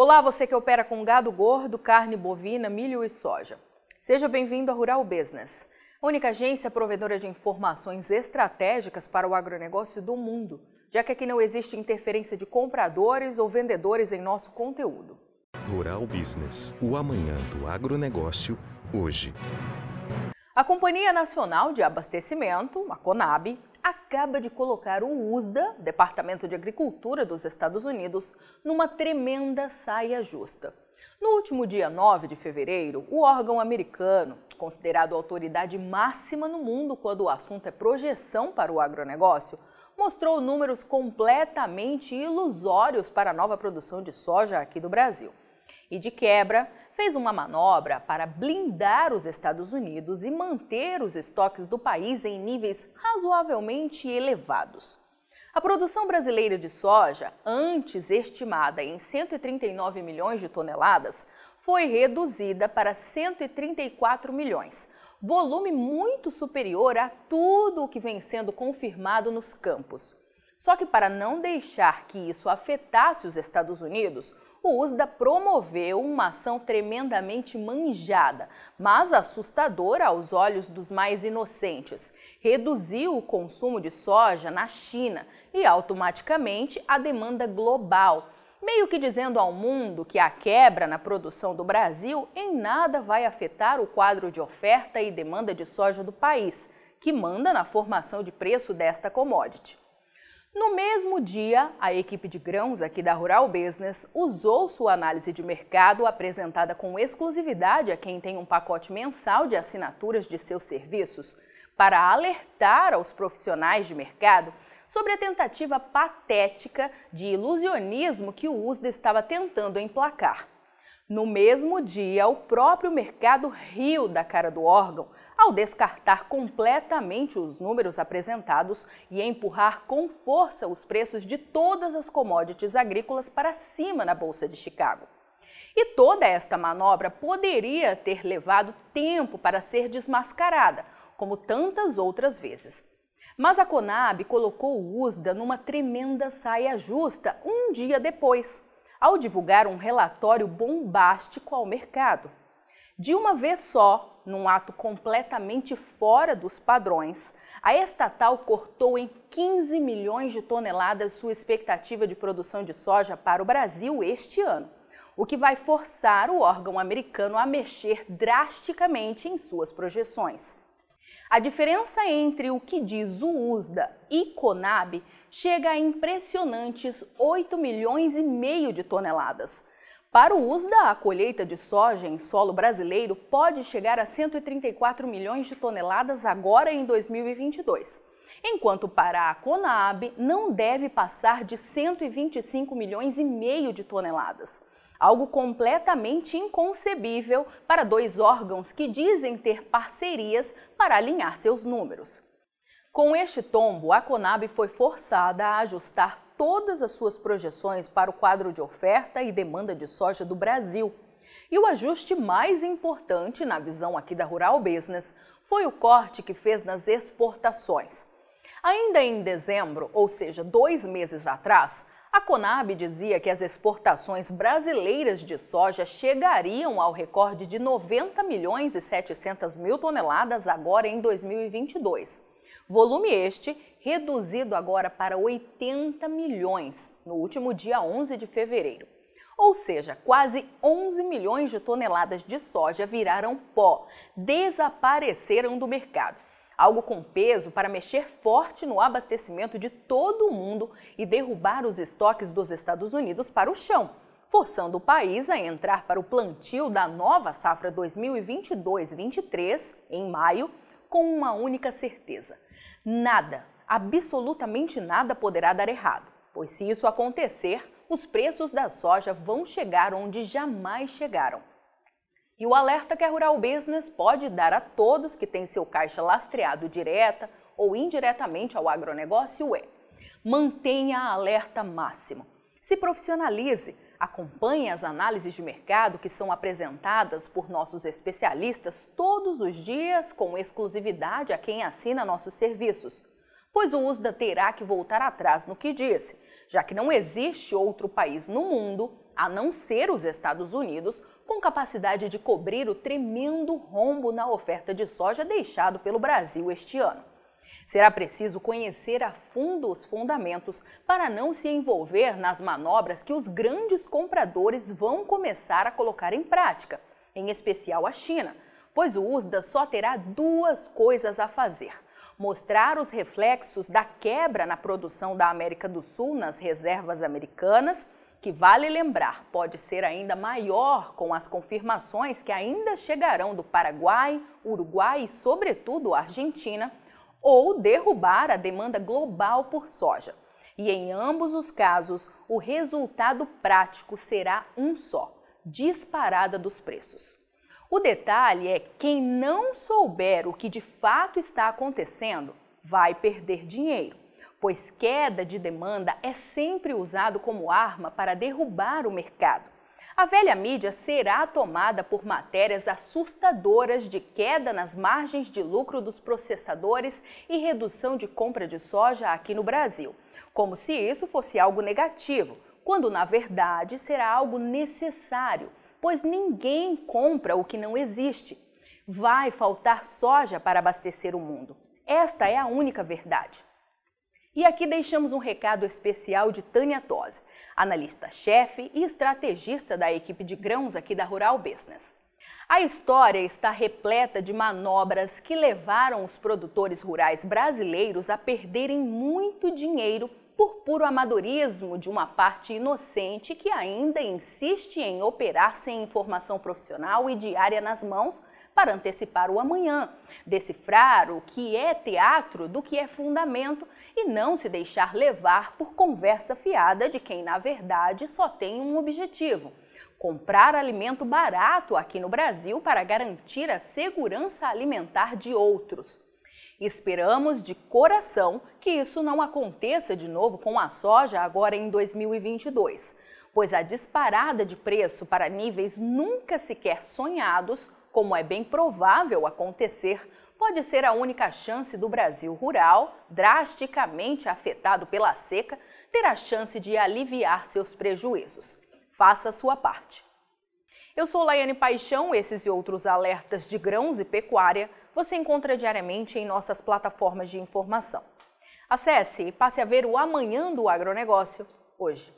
Olá, você que opera com gado gordo, carne bovina, milho e soja. Seja bem-vindo à Rural Business, a única agência provedora de informações estratégicas para o agronegócio do mundo, já que aqui não existe interferência de compradores ou vendedores em nosso conteúdo. Rural Business, o amanhã do agronegócio, hoje. A Companhia Nacional de Abastecimento, a CONAB, acaba de colocar o USDA, Departamento de Agricultura dos Estados Unidos, numa tremenda saia justa. No último dia 9 de fevereiro, o órgão americano, considerado autoridade máxima no mundo quando o assunto é projeção para o agronegócio, mostrou números completamente ilusórios para a nova produção de soja aqui do Brasil. E de quebra, fez uma manobra para blindar os Estados Unidos e manter os estoques do país em níveis razoavelmente elevados. A produção brasileira de soja, antes estimada em 139 milhões de toneladas, foi reduzida para 134 milhões, volume muito superior a tudo o que vem sendo confirmado nos campos. Só que para não deixar que isso afetasse os Estados Unidos, o USDA promoveu uma ação tremendamente manjada, mas assustadora aos olhos dos mais inocentes. Reduziu o consumo de soja na China e automaticamente a demanda global, meio que dizendo ao mundo que a quebra na produção do Brasil em nada vai afetar o quadro de oferta e demanda de soja do país, que manda na formação de preço desta commodity. No mesmo dia, a equipe de grãos aqui da Rural Business usou sua análise de mercado apresentada com exclusividade a quem tem um pacote mensal de assinaturas de seus serviços para alertar aos profissionais de mercado sobre a tentativa patética de ilusionismo que o USDA estava tentando emplacar. No mesmo dia, o próprio mercado riu da cara do órgão ao descartar completamente os números apresentados e empurrar com força os preços de todas as commodities agrícolas para cima na Bolsa de Chicago. E toda esta manobra poderia ter levado tempo para ser desmascarada, como tantas outras vezes. Mas a Conab colocou o USDA numa tremenda saia justa um dia depois, ao divulgar um relatório bombástico ao mercado. De uma vez só, num ato completamente fora dos padrões, a estatal cortou em 15 milhões de toneladas sua expectativa de produção de soja para o Brasil este ano, o que vai forçar o órgão americano a mexer drasticamente em suas projeções. A diferença entre o que diz o USDA e CONAB chega a impressionantes 8 milhões e meio de toneladas, para o USDA, a colheita de soja em solo brasileiro pode chegar a 134 milhões de toneladas agora em 2022, enquanto para a Conab não deve passar de 125 milhões e meio de toneladas. Algo completamente inconcebível para dois órgãos que dizem ter parcerias para alinhar seus números. Com este tombo, a Conab foi forçada a ajustar todas as suas projeções para o quadro de oferta e demanda de soja do Brasil. E o ajuste mais importante, na visão aqui da Rural Business, foi o corte que fez nas exportações. Ainda em dezembro, ou seja, dois meses atrás, a Conab dizia que as exportações brasileiras de soja chegariam ao recorde de 90 milhões e 700 mil toneladas agora em 2022. Volume este reduzido agora para 80 milhões no último dia 11 de fevereiro. Ou seja, quase 11 milhões de toneladas de soja viraram pó, desapareceram do mercado. Algo com peso para mexer forte no abastecimento de todo o mundo e derrubar os estoques dos Estados Unidos para o chão, forçando o país a entrar para o plantio da nova safra 2022-23 em maio com uma única certeza: nada absolutamente nada poderá dar errado, pois se isso acontecer, os preços da soja vão chegar onde jamais chegaram. E o alerta que a Rural Business pode dar a todos que têm seu caixa lastreado direta ou indiretamente ao agronegócio é: mantenha a alerta máximo. Se profissionalize, acompanhe as análises de mercado que são apresentadas por nossos especialistas todos os dias com exclusividade a quem assina nossos serviços pois o USDA terá que voltar atrás no que disse, já que não existe outro país no mundo a não ser os Estados Unidos, com capacidade de cobrir o tremendo rombo na oferta de soja deixado pelo Brasil este ano. Será preciso conhecer a fundo os fundamentos para não se envolver nas manobras que os grandes compradores vão começar a colocar em prática, em especial a China, pois o USDA só terá duas coisas a fazer: mostrar os reflexos da quebra na produção da América do Sul nas reservas americanas, que vale lembrar, pode ser ainda maior com as confirmações que ainda chegarão do Paraguai, Uruguai e, sobretudo, Argentina ou derrubar a demanda global por soja. E em ambos os casos, o resultado prático será um só: disparada dos preços. O detalhe é quem não souber o que de fato está acontecendo vai perder dinheiro, pois queda de demanda é sempre usado como arma para derrubar o mercado. A velha mídia será tomada por matérias assustadoras de queda nas margens de lucro dos processadores e redução de compra de soja aqui no Brasil, como se isso fosse algo negativo, quando na verdade será algo necessário, pois ninguém compra o que não existe. Vai faltar soja para abastecer o mundo. Esta é a única verdade. E aqui deixamos um recado especial de Tânia Tosi, analista-chefe e estrategista da equipe de grãos aqui da Rural Business. A história está repleta de manobras que levaram os produtores rurais brasileiros a perderem muito dinheiro por puro amadorismo de uma parte inocente que ainda insiste em operar sem informação profissional e diária nas mãos para antecipar o amanhã, decifrar o que é teatro do que é fundamento e não se deixar levar por conversa fiada de quem, na verdade, só tem um objetivo: comprar alimento barato aqui no Brasil para garantir a segurança alimentar de outros. Esperamos de coração que isso não aconteça de novo com a soja agora em 2022, pois a disparada de preço para níveis nunca sequer sonhados como é bem provável acontecer, pode ser a única chance do Brasil rural, drasticamente afetado pela seca, ter a chance de aliviar seus prejuízos. Faça a sua parte. Eu sou Laiane Paixão, esses e outros alertas de grãos e pecuária você encontra diariamente em nossas plataformas de informação. Acesse e passe a ver o amanhã do agronegócio hoje.